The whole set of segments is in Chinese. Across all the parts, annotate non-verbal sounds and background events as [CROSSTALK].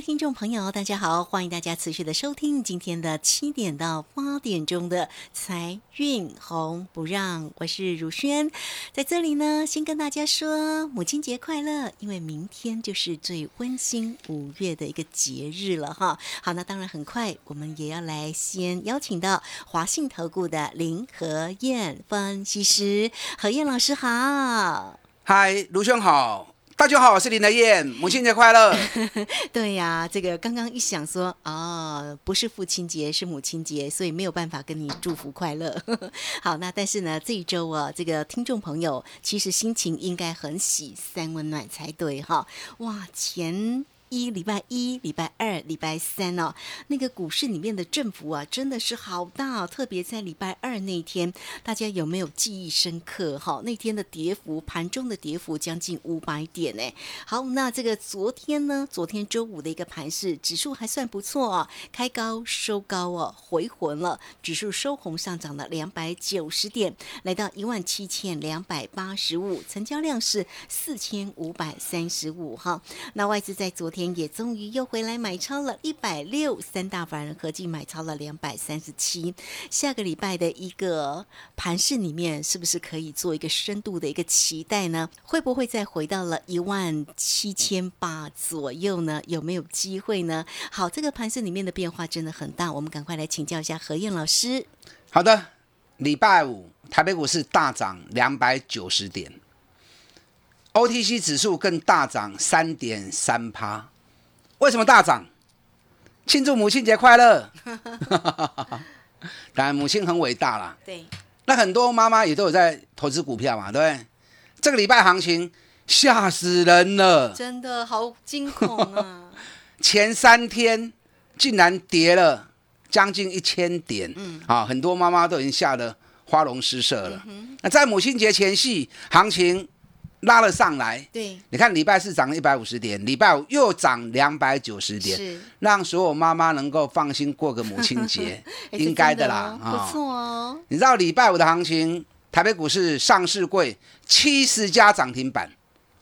听众朋友，大家好，欢迎大家持续的收听今天的七点到八点钟的财运红不让，我是如轩，在这里呢，先跟大家说母亲节快乐，因为明天就是最温馨五月的一个节日了哈。好，那当然很快，我们也要来先邀请到华信投顾的林和燕分析师，何燕老师好。嗨，卢兄好，大家好，我是林德燕，母亲节快乐。[LAUGHS] 对呀、这个刚刚一想说，哦，不是父亲节，是母亲节，所以没有办法跟你祝福快乐。[LAUGHS] 好，那但是呢，这一周啊，这个听众朋友其实心情应该很喜三温暖才对哈。哇，前。一礼拜一、礼拜二、礼拜三哦，那个股市里面的振幅啊，真的是好大、哦，特别在礼拜二那天，大家有没有记忆深刻？哈，那天的跌幅，盘中的跌幅将近五百点呢。好，那这个昨天呢？昨天周五的一个盘势，指数还算不错哦，开高收高哦，回魂了，指数收红上涨了两百九十点，来到一万七千两百八十五，成交量是四千五百三十五哈。那外资在昨天也终于又回来买超了一百六，三大法人合计买超了两百三十七。下个礼拜的一个盘市里面，是不是可以做一个深度的一个期待呢？会不会再回到了一万七千八左右呢？有没有机会呢？好，这个盘市里面的变化真的很大，我们赶快来请教一下何燕老师。好的，礼拜五台北股市大涨两百九十点，OTC 指数更大涨三点三趴。为什么大涨？庆祝母亲节快乐！[LAUGHS] 当然，母亲很伟大啦。对，那很多妈妈也都有在投资股票嘛，对不对？这个礼拜行情吓死人了，真的好惊恐啊！[LAUGHS] 前三天竟然跌了将近一千点，嗯，啊，很多妈妈都已经吓得花容失色了。那在母亲节前夕，行情拉了上来，对，你看礼拜四涨了一百五十点，礼拜五又涨两百九十点，是。让所有妈妈能够放心过个母亲节，[LAUGHS] 哎应该的啦，啊哦不错哦。你知道礼拜五的行情，台北股市上市柜七十家涨停板，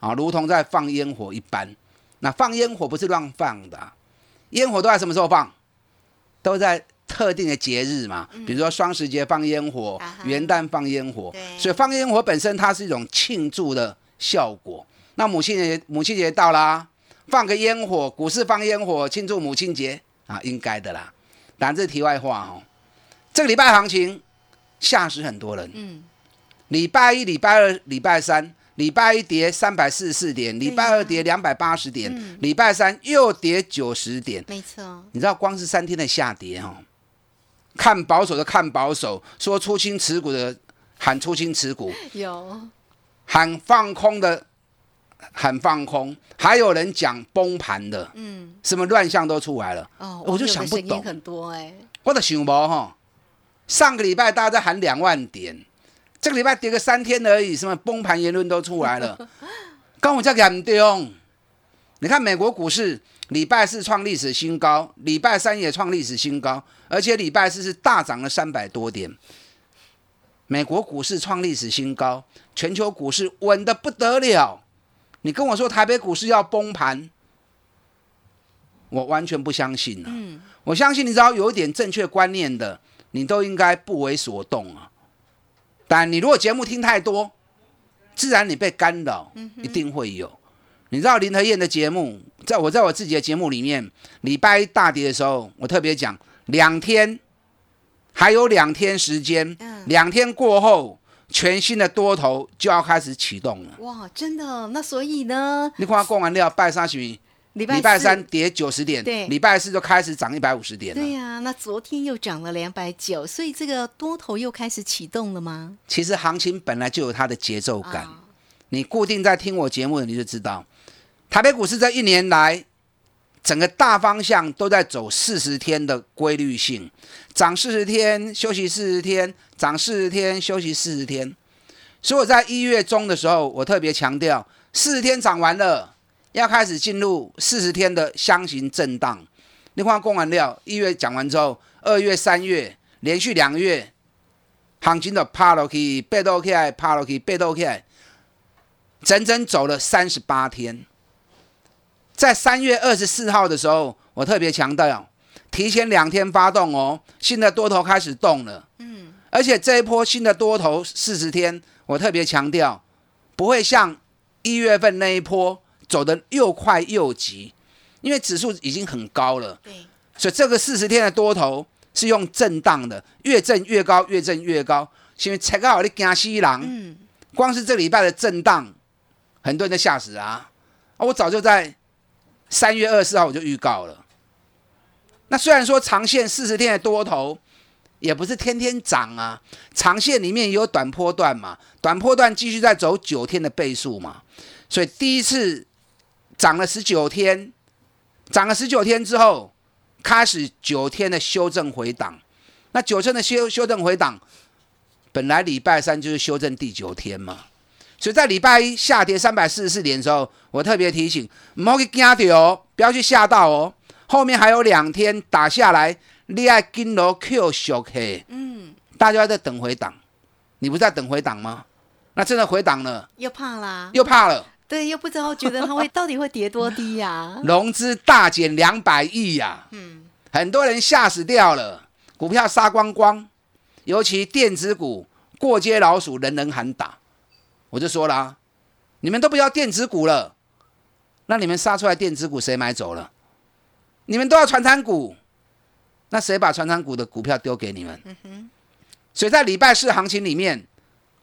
啊，如同在放烟火一般。那放烟火不是乱放的啊、烟火都在什么时候放？都在特定的节日嘛，比如说双十节放烟火元旦放烟火。对，所以放烟火本身它是一种庆祝的效果。那母亲节母亲节到啦，放个烟火，股市放烟火庆祝母亲节啊，应该的啦。当然这题外话哦。这个礼拜行情吓死很多人。嗯，礼拜一、礼拜二、礼拜三，礼拜一跌三百四十四点，礼拜二跌两百八十点嗯，礼拜三又跌九十点。没错，你知道光是三天的下跌哦，看保守的看保守，说出清持股的喊出清持股，[LAUGHS] 有喊放空的喊放空，还有人讲崩盘的，嗯什么乱象都出来了。哦，我就想不懂很多哎，我的想不哈，上个礼拜大家在喊两万点，这个礼拜跌个三天而已，什么崩盘言论都出来了，[LAUGHS] 跟我这严重。你看美国股市礼拜四创历史新高，礼拜三也创历史新高，而且礼拜四是大涨了三百多点。美国股市创历史新高，全球股市稳得不得了。你跟我说台北股市要崩盘，我完全不相信了、嗯，我相信你只要有一点正确观念的，你都应该不为所动啊。但你如果节目听太多，自然你被干扰，一定会有。你知道林和燕的节目，在我在我自己的节目里面，礼拜一大跌的时候，我特别讲两天，还有两天时间，嗯两天过后，全新的多头就要开始启动了。哇，真的，那所以呢，你看过完料拜三十米，礼拜礼拜三跌九十点，对礼拜四就开始涨一百五十点了。对呀、那昨天又涨了两百九，所以这个多头又开始启动了吗？其实行情本来就有它的节奏感。啊你固定在听我节目的，你就知道，台北股市这一年来，整个大方向都在走四十天的规律性，涨四十天，休息四十天，涨四十天，休息四十天。所以我在一月中的时候，我特别强调，四十天涨完了，要开始进入四十天的箱型震荡。你看，供完料，一月讲完之后，二月、三月连续两个月，行情的趴落去，背倒起来，趴落去，背倒起来，整整走了三十八天。在三月二十四号的时候，我特别强调，提前两天发动哦，新的多头开始动了。嗯，而且这一波新的多头四十天，我特别强调，不会像一月份那一波走的又快又急，因为指数已经很高了。对，所以这个四十天的多头是用震荡的，越震越高，越震越高。因为才刚好你惊西郎，嗯，光是这礼拜的震荡，很多人都吓死啊！啊，我早就在三月二十四号我就预告了。那虽然说长线四十天的多头也不是天天涨啊，长线里面也有短波段嘛，短波段继续在走九天的倍数嘛，所以第一次涨了十九天，涨了十九天之后，开始九天的修正回档。那九天的修修正回档，本来礼拜三就是修正第九天嘛，所以在礼拜一下跌三百四十四点的时候，我特别提醒，唔好去惊掉哦，不要去吓到哦。后面还有两天打下来，你爱金楼 Q 小 K，嗯，大家在等回档，你不是在等回档吗？那真的回档了，又怕啦，又怕了，对，又不知道觉得它会到底会跌多低呀、[LAUGHS] 融资大减两百亿呀，嗯，很多人吓死掉了，股票杀光光，尤其电子股过街老鼠，人人喊打。我就说了、啊，你们都不要电子股了，那你们杀出来电子股谁买走了？你们都要传产股，那谁把传产股的股票丢给你们？所以在礼拜四行情里面，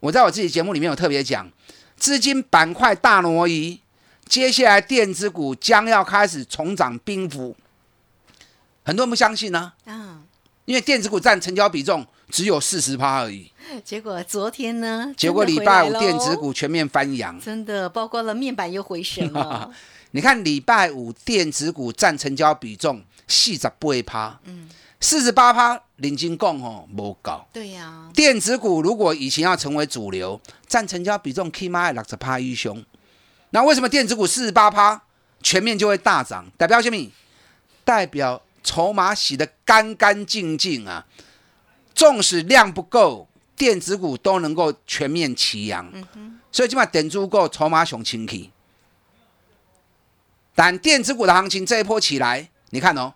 我在我自己节目里面有特别讲，资金板块大挪移，接下来电子股将要开始重掌兵符。很多人不相信呢、啊，因为电子股占成交比重只有四十趴而已。[LAUGHS] 结果昨天呢，结果礼拜五电子股全面翻扬。真的包括了面板又回升了，[LAUGHS] 你看礼拜五电子股占成交比重四十八趴，嗯，四十八趴，领金共哦无高。对呀、电子股如果以前要成为主流，占成交比重起码六十趴以上。那为什么电子股四十八趴全面就会大涨？代表什么？代表筹码洗得干干净净啊！纵使量不够，电子股都能够全面齐扬。所以起码点足够，筹码熊清气。但电子股的行情这一波起来，你看哦，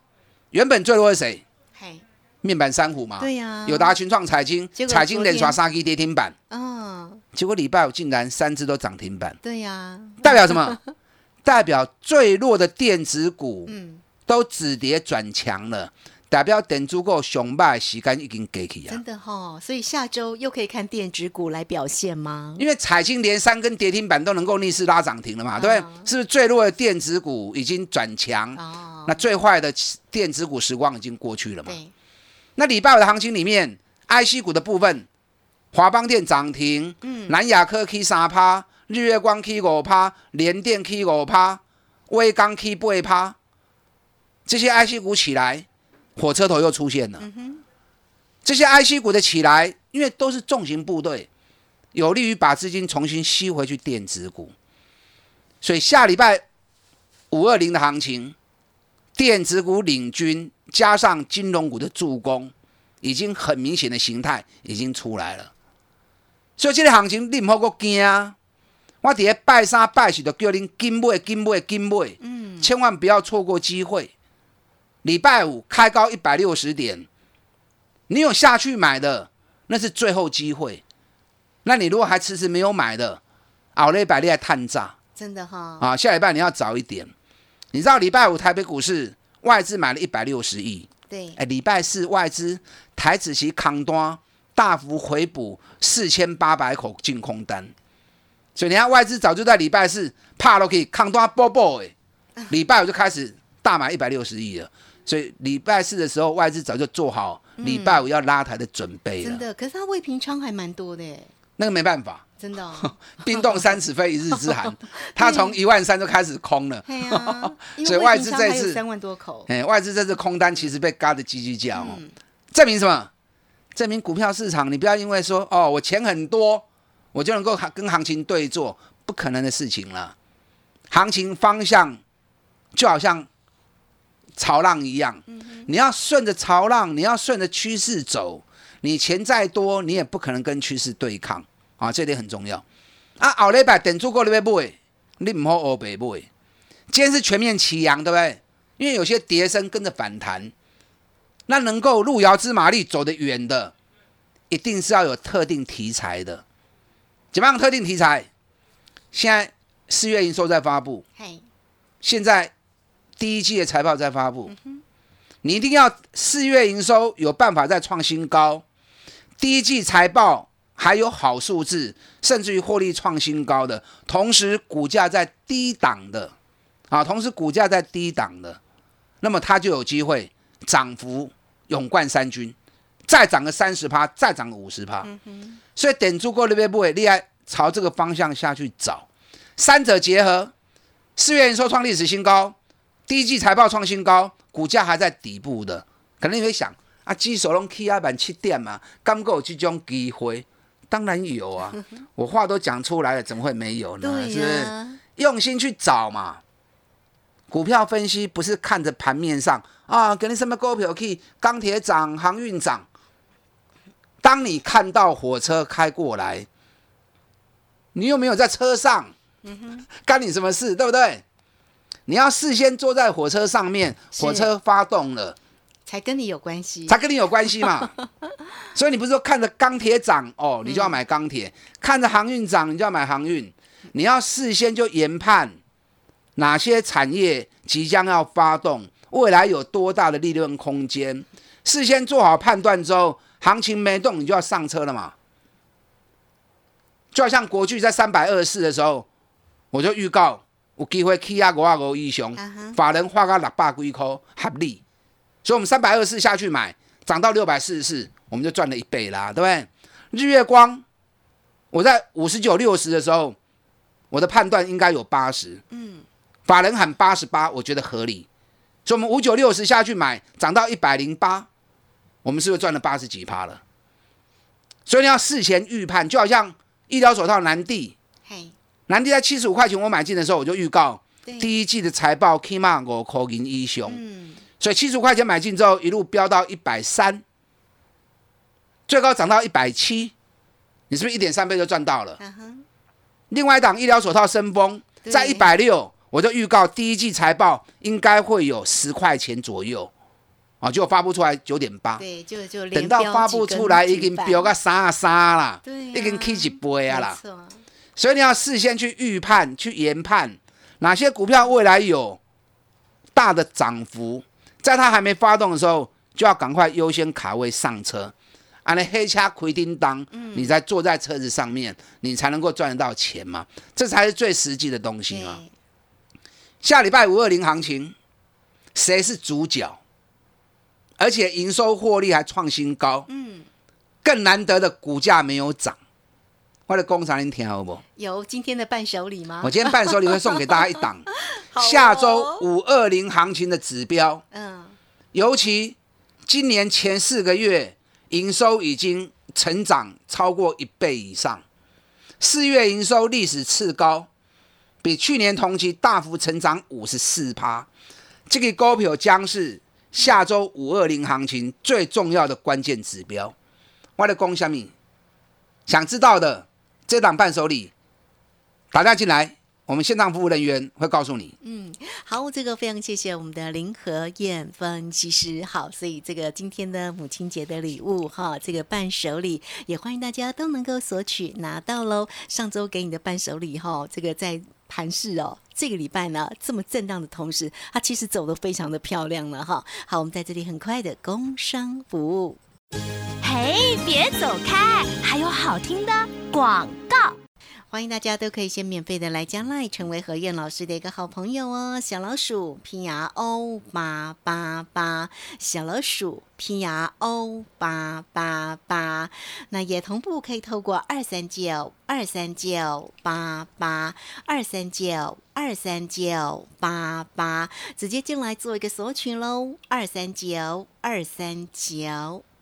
原本最弱是谁？嘿，面板三虎嘛，对呀。友达、群创、彩金结，果彩金连刷昨三 K 跌停板，嗯，结果礼拜五竟然三只都涨停板，对呀、代表什么？[LAUGHS] 代表最弱的电子股嗯，都止跌转强了，代表等足够熊败时间已经过去啊真。的哈、所以下周又可以看电子股来表现吗？因为彩金连三根跌停板都能够逆势拉涨停了嘛，对不啊对？是不是最弱的电子股已经转强？哦，那最坏的电子股时光已经过去了嘛？对，那礼拜五的行情里面，IC 股的部分，华邦电涨停，嗯南亚科 K 三趴，日月光 K 五趴，联电 K 五趴，威刚 K 八趴，这些 IC 股起来，火车头又出现了。这些 IC 股的起来，因为都是重型部队，有利于把资金重新吸回去电子股，所以下礼拜五二零的行情，电子股领军，加上金融股的助攻，已经很明显的形态已经出来了。所以这个行情你唔好个惊啊！我伫咧拜三拜四就叫恁金买金买金买，嗯，千万不要错过机会。礼拜五开高一百六十点，你有下去买的，那是最后机会。那你如果还迟迟没有买的，熬了一百你还探炸。真的哈、啊，下礼拜你要早一点。你知道礼拜五台北股市外资买了一百六十亿，对，哎，礼拜四外资台子期扛单大幅回补四千八百口净空单，所以你看外资早就在礼拜四怕都可以扛单波波哎，礼拜五就开始大买一百六十亿了，所以礼拜四的时候外资早就做好礼拜五要拉抬的准备了。真的，可是它未平仓还蛮多的耶，那个没办法，真的、哦，[LAUGHS] 冰冻三尺非一日之寒，[LAUGHS] 它从一万三就开始空了。[LAUGHS] 所以外资这次三万多口，哎，外资这次空单其实被嘎的叽叽叫哦，嗯。证明什么？证明股票市场，你不要因为说哦我钱很多，我就能够跟行情对坐，不可能的事情了。行情方向就好像潮浪一样，你要顺着潮浪，你要顺着趋势走，你钱再多，你也不可能跟趋势对抗啊，这点很重要。啊，后礼拜等住过你要买，你唔好黑白买。今天是全面齐扬，对不对？因为有些跌升跟着反弹，那能够路遥知马力走得远的，一定是要有特定题材的。怎么样特定题材？现在四月营收在发布，现在第一季的财报在发布，你一定要四月营收有办法再创新高，第一季财报还有好数字，甚至于获利创新高的，同时股价在低档的，啊，同时股价在低档的，那么它就有机会涨幅勇冠三军，再涨个三十趴，再涨个五十趴，所以点足够那边部位厉害，朝这个方向下去找，三者结合。四月营收创历史新高，第一季财报创新高，股价还在底部的，可能你会想啊，基手龙 K 压板七点嘛，刚够有这种机会？当然有啊，[LAUGHS] 我话都讲出来了，怎么会没有呢？对是不是？用心去找嘛。股票分析不是看着盘面上啊，给你什么股票去钢铁涨、航运涨。当你看到火车开过来，你又没有在车上，干你什么事？对不对？你要事先坐在火车上面，火车发动了，才跟你有关系，才跟你有关系嘛。[LAUGHS] 所以你不是说看着钢铁涨哦，你就要买钢铁；看着航运涨，你就要买航运。你要事先就研判哪些产业即将要发动，未来有多大的利润空间，事先做好判断之后，行情没动，你就要上车了嘛。就好像国巨在三百二十四的时候，我就预告有机会起啊五啊五以上法人花个六百几块合理，所以我们三百二十四下去买，涨到六百四十四，我们就赚了一倍啦，对不对？日月光，我在五十九六十的时候，我的判断应该有八十，嗯，法人喊八十八，我觉得合理，所以我们五九六十下去买，涨到一百零八，我们是不是赚了八十几趴了？所以你要事前预判，就好像医疗手套南帝，嘿，南地在七十五块钱我买进的时候，我就预告，第一季的财报起码五块银以上，嗯，所以七十五块钱买进之后，一路飙到一百三，最高涨到一百七，你是不是一点三倍就赚到了？另外一档医疗手套升风在一百六，我就预告第一季财报应该会有十块钱左右，啊，结果发布出来九点八，对，就就等到发布出来已经飙个三啊三啦，已经起一倍啊啦所以你要事先去预判、去研判哪些股票未来有大的涨幅，在它还没发动的时候，就要赶快优先卡位上车。啊，那黑掐奎叮当，你在坐在车子上面，你才能够赚得到钱嘛，这才是最实际的东西啊。下礼拜五二零行情，谁是主角？而且营收获利还创新高，嗯，更难得的股价没有涨。我的工厂您听好不？有今天的伴手礼吗我？今天伴手礼会 [LAUGHS] 送给大家一档哦下周五二零行情的指标，嗯，尤其今年前四个月营收已经成长超过一倍以上，四月营收历史次高，比去年同期大幅成长五十四趴。这个股票将是下周五二零行情最重要的关键指标。我的讲什么？想知道的这档伴手礼，打电话进来，我们线上服务人员会告诉你。嗯好，这个非常谢谢我们的林和燕分析师。好，所以这个今天的母亲节的礼物哈，这个伴手礼也欢迎大家都能够索取拿到喽。上周给你的伴手礼哈，这个在盘市哦，这个礼拜呢这么震荡的同时，它其实走得非常的漂亮了哈。好，我们在这里很快的工商服务。嘿，别走开，还有好听的广告。欢迎大家都可以先免费的来加赖，成为何燕老师的一个好朋友哦。小老鼠拼牙 O 八八八，小老鼠拼牙 O 八八八，那也同步可以透过二三九二三九八八二三九二三九八八直接进来做一个索取喽，二三九二三九。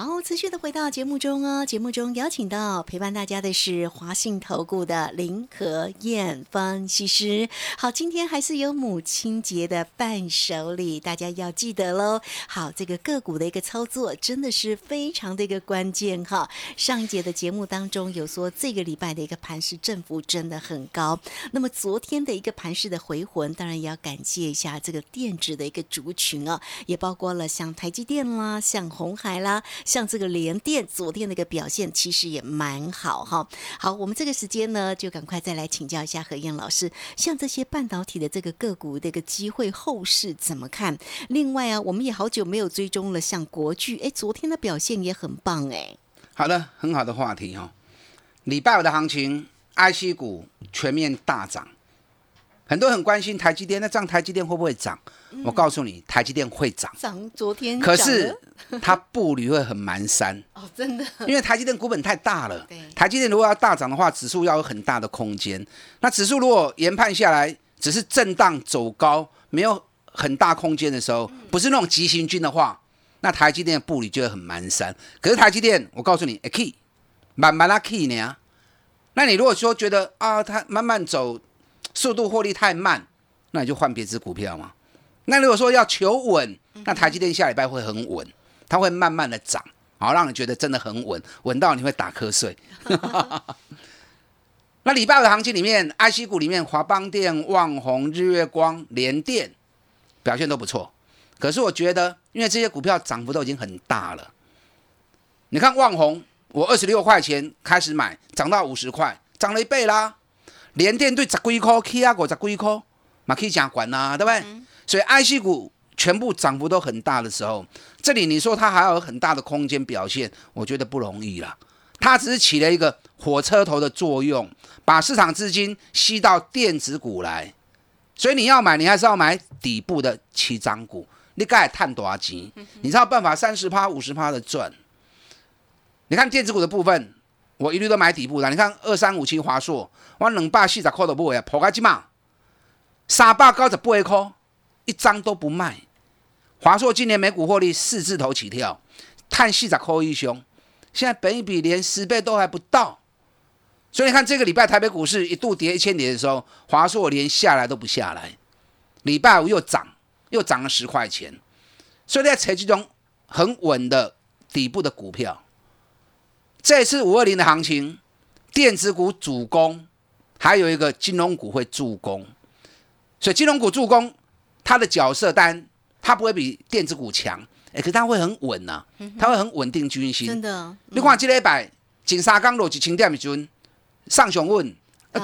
好，持续的回到节目中哦。节目中邀请到陪伴大家的是华信投顾的林和燕分析师。好，今天还是有母亲节的伴手礼，大家要记得喽。好，这个个股的一个操作真的是非常的一个关键哈。上一节的节目当中有说，这个礼拜的一个盘势振幅真的很高。那么昨天的一个盘势的回魂，当然也要感谢一下这个电子的一个族群啊，也包括了像台积电啦，像红海啦。像这个联电昨天的一个表现，其实也蛮好哈。好，我们这个时间呢，就赶快再来请教一下何燕老师，像这些半导体的这个个股的一个机会后市怎么看？另外啊，我们也好久没有追踪了，像国巨，哎，昨天的表现也很棒哎。好的，很好的话题哈。礼拜五的行情，IC 股全面大涨。很多人很关心台积电，那这样台积电会不会涨？我告诉你，台积电会涨。涨，昨天可是 [LAUGHS] 它步履会很蹒跚。哦，真的。因为台积电股本太大了。对。台积电如果要大涨的话，指数要有很大的空间。那指数如果研判下来只是震荡走高，没有很大空间的时候，不是那种急行军的话，那台积电的步履就会很蹒跚。可是台积电，我告诉你，key 慢慢拉 key 呢。那你如果说觉得啊，它慢慢走。速度获利太慢，那你就换别只股票嘛。那如果说要求稳，那台积电下礼拜会很稳，它会慢慢的涨，好让你觉得真的很稳，稳到你会打瞌睡。[LAUGHS] 那礼拜五的行情里面，IC 股里面华邦电、旺宏、日月光、联电表现都不错。可是我觉得，因为这些股票涨幅都已经很大了。你看旺宏，我二十六块钱开始买，涨到五十块，涨了一倍啦。连电对十几块，K 啊股十几块，嘛可以讲管呐，对不对？所以 IC 股全部涨幅都很大的时候，这里你说它还有很大的空间表现，我觉得不容易了。它只是起了一个火车头的作用，把市场资金吸到电子股来。所以你要买，你还是要买底部的起涨股。你该探多少钱？你知道办法三十趴、五十趴的赚。你看电子股的部分。我一律都买底部的，你看二三五七华硕，我两百四十块都不会，破开几嘛？三百九十八块，一张都不卖。华硕今年每股获利四字头起跳，碳四十块一凶，现在本一比连十倍都还不到。所以你看这个礼拜台北股市一度跌一千点的时候，华硕连下来都不下来。礼拜五又涨，又涨了十块钱。所以在采取这种很稳的底部的股票。这次五二零的行情，电子股主攻，还有一个金融股会助攻，所以金融股助攻，它的角色单它不会比电子股强，哎，可是它会很稳呐，它会很稳定军心。真的，你看这礼拜金沙刚落一千点的时阵，上上稳，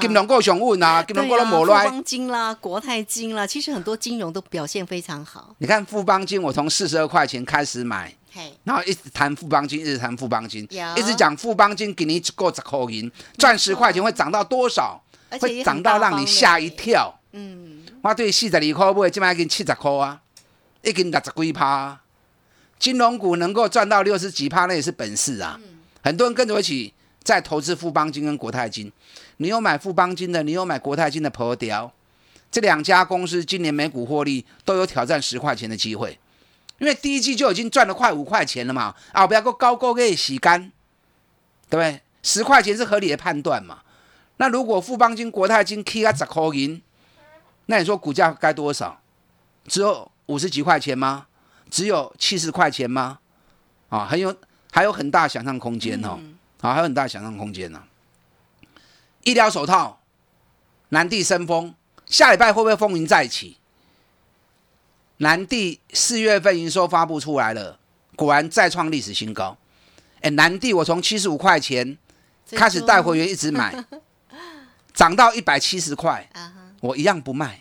金融股上稳啊，金融股都无赖。富邦金啦，国泰金啦，其实很多金融都表现非常好。你看富邦金，我从四十二块钱开始买。然后一直谈富邦金，一直谈富邦金，一直讲富邦金给你够十块银，赚十块钱会涨到多少？会涨到让你吓一跳。嗯，我对四十二块买，今麦已经七十块啊，已经六十几趴。金融股能够赚到六十几趴，那也是本事啊。很多人跟着我一起在投资富邦金跟国泰金。你有买富邦金的，你有买国泰金的，破掉。这两家公司今年每股获利都有挑战十块钱的机会。因为第一季就已经赚了快五块钱了嘛，啊，不要够高高给洗干，对不对？十块钱是合理的判断嘛。那如果富邦金、国泰金 K 啊十块银，那你说股价该多少？只有五十几块钱吗？只有七十块钱吗？啊，很有还有很大想象空间哦，啊，还有很大想象空间呢。医疗手套，南地生风，下礼拜会不会风云再起？南地四月份营收发布出来了，果然再创历史新高。哎，南地我从七十五块钱开始带会员一直买，[LAUGHS] 涨到一百七十块，我一样不卖。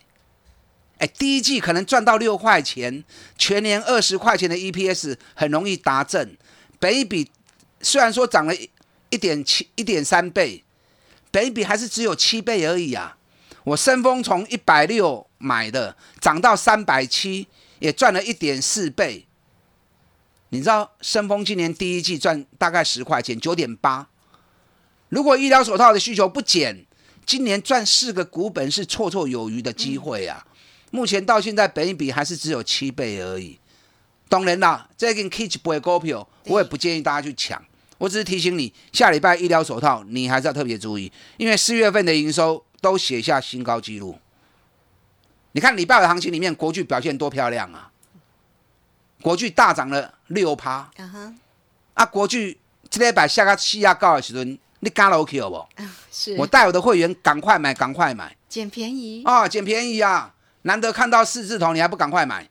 哎，第一季可能赚到六块钱，全年二十块钱的 EPS 很容易达阵。北比虽然说涨了一点七一点三倍，北比还是只有七倍而已啊。我深丰从一百六买的，涨到三百七，也赚了一点四倍。你知道深丰今年第一季赚大概十块钱，九点八。如果医疗手套的需求不减，今年赚四个股本是绰绰有余的机会啊。目前到现在，本一比还是只有七倍而已。当然啦，这跟 Kitch 不会股票，我也不建议大家去抢。我只是提醒你，下礼拜医疗手套你还是要特别注意，因为四月份的营收。都写下新高纪录。你看礼拜的行情里面，国巨表现多漂亮啊！国巨大涨了六趴。啊，国巨这天把下个气压高的时候，你敢落去好不？[LAUGHS] 是我带我的会员赶快买，赶快买，捡便宜啊！捡便宜啊！难得看到四字头，你还不赶快买？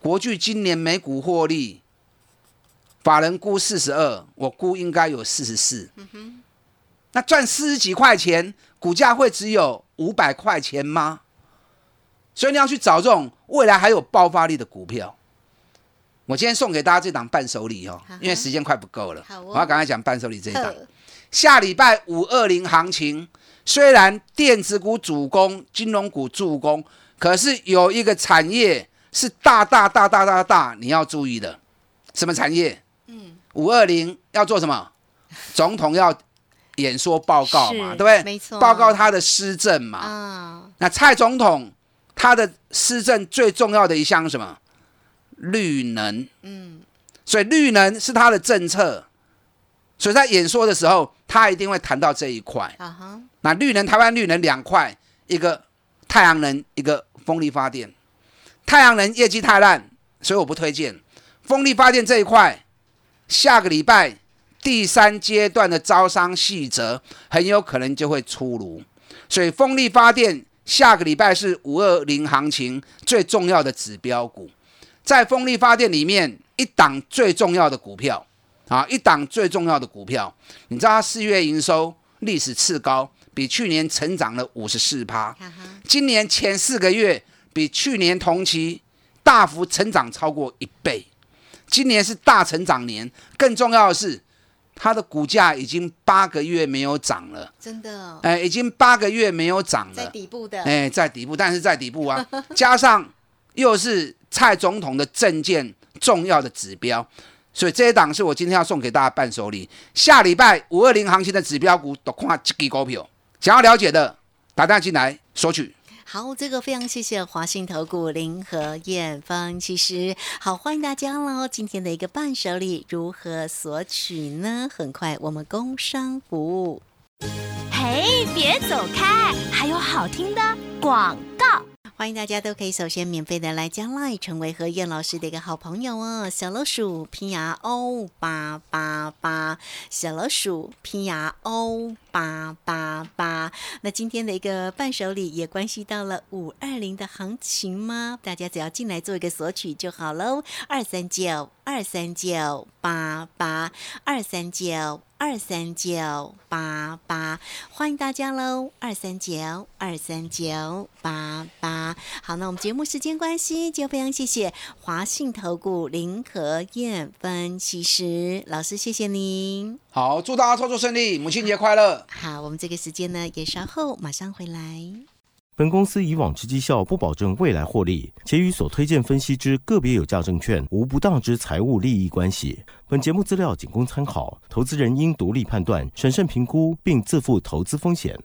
国巨今年每股获利，法人估四十二，我估应该有四十四。嗯哼，那赚四十几块钱。股价会只有五百块钱吗？所以你要去找这种未来还有爆发力的股票。我今天送给大家这档伴手礼哦，因为时间快不够了，我要赶快讲伴手礼这一档。下礼拜五二零行情，虽然电子股主攻，金融股助攻，可是有一个产业是大大大大大大你要注意的，什么产业？嗯，五二零要做什么？总统要。演说报告嘛，对不对？没错，报告他的施政嘛。啊，那蔡总统他的施政最重要的一项是什么？绿能。嗯，所以绿能是他的政策，所以在演说的时候，他一定会谈到这一块。啊哈，那绿能，台湾绿能两块，一个太阳能，一个风力发电。太阳能业绩太烂，所以我不推荐。风力发电这一块，下个礼拜。第三阶段的招商细则很有可能就会出炉，所以风力发电下个礼拜是五二零行情最重要的指标股，在风力发电里面一档最重要的股票啊，一档最重要的股票，你知道它四月营收历史次高，比去年成长了五十四趴，今年前四个月比去年同期大幅成长超过一倍，今年是大成长年，更重要的是。它的股价已经八个月没有涨了，真的，哎，已经八个月没有涨了，在底部的，哎，在底部，但是在底部啊，[LAUGHS] 加上又是蔡总统的证件重要的指标，所以这一档是我今天要送给大家伴手礼。下礼拜五二零行情的指标股都看这支股票，想要了解的打电话进来索取。好，这个非常谢谢华信投顾林和燕方，其实好欢迎大家喽。今天的一个伴手礼如何索取呢？很快我们工商服务。嘿，别走开，还有好听的广告。欢迎大家都可以首先免费的来加 Line，成为何燕老师的一个好朋友哦。小老鼠拼牙 O 八八八，小老鼠拼牙 O 八八八。那今天的一个伴手礼也关系到了五二零的行情吗？大家只要进来做一个索取就好喽。二三九二三九八八二三九。二三九八八，欢迎大家喽！二三九二三九八八，好，那我们节目时间关系，就非常谢谢华信投顾林和燕分析师老师，谢谢您。好，祝大家操作顺利，母亲节快乐。好，我们这个时间呢，也稍后马上回来。本公司以往之绩效不保证未来获利，且与所推荐分析之个别有价证券无不当之财务利益关系。本节目资料仅供参考，投资人应独立判断、审慎评估，并自负投资风险。